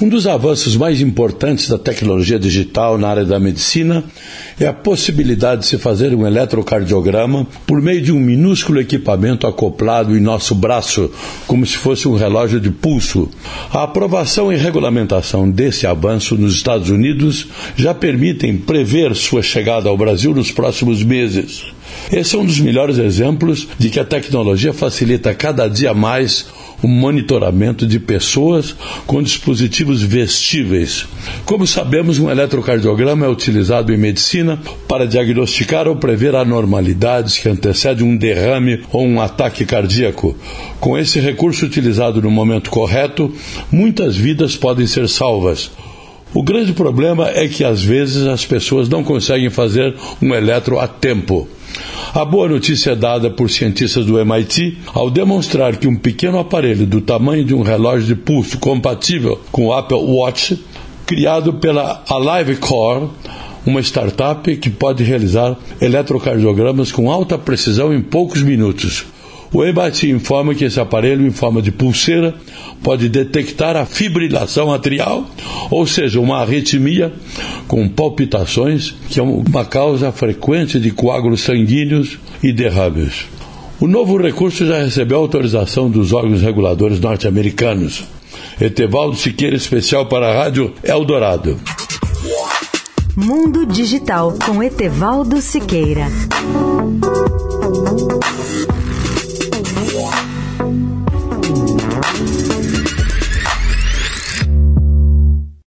Um dos avanços mais importantes da tecnologia digital na área da medicina é a possibilidade de se fazer um eletrocardiograma por meio de um minúsculo equipamento acoplado em nosso braço, como se fosse um relógio de pulso. A aprovação e regulamentação desse avanço nos Estados Unidos já permitem prever sua chegada ao Brasil nos próximos meses. Esse é um dos melhores exemplos de que a tecnologia facilita cada dia mais o monitoramento de pessoas com dispositivos vestíveis. Como sabemos, um eletrocardiograma é utilizado em medicina para diagnosticar ou prever anormalidades que antecedem um derrame ou um ataque cardíaco. Com esse recurso utilizado no momento correto, muitas vidas podem ser salvas. O grande problema é que às vezes as pessoas não conseguem fazer um eletro a tempo. A boa notícia é dada por cientistas do MIT ao demonstrar que um pequeno aparelho do tamanho de um relógio de pulso compatível com o Apple Watch, criado pela Alive Core, uma startup que pode realizar eletrocardiogramas com alta precisão em poucos minutos. O EBAT informa que esse aparelho, em forma de pulseira, pode detectar a fibrilação atrial, ou seja, uma arritmia com palpitações, que é uma causa frequente de coágulos sanguíneos e derrames. O novo recurso já recebeu autorização dos órgãos reguladores norte-americanos. Etevaldo Siqueira, especial para a Rádio Eldorado. Mundo Digital com Etevaldo Siqueira.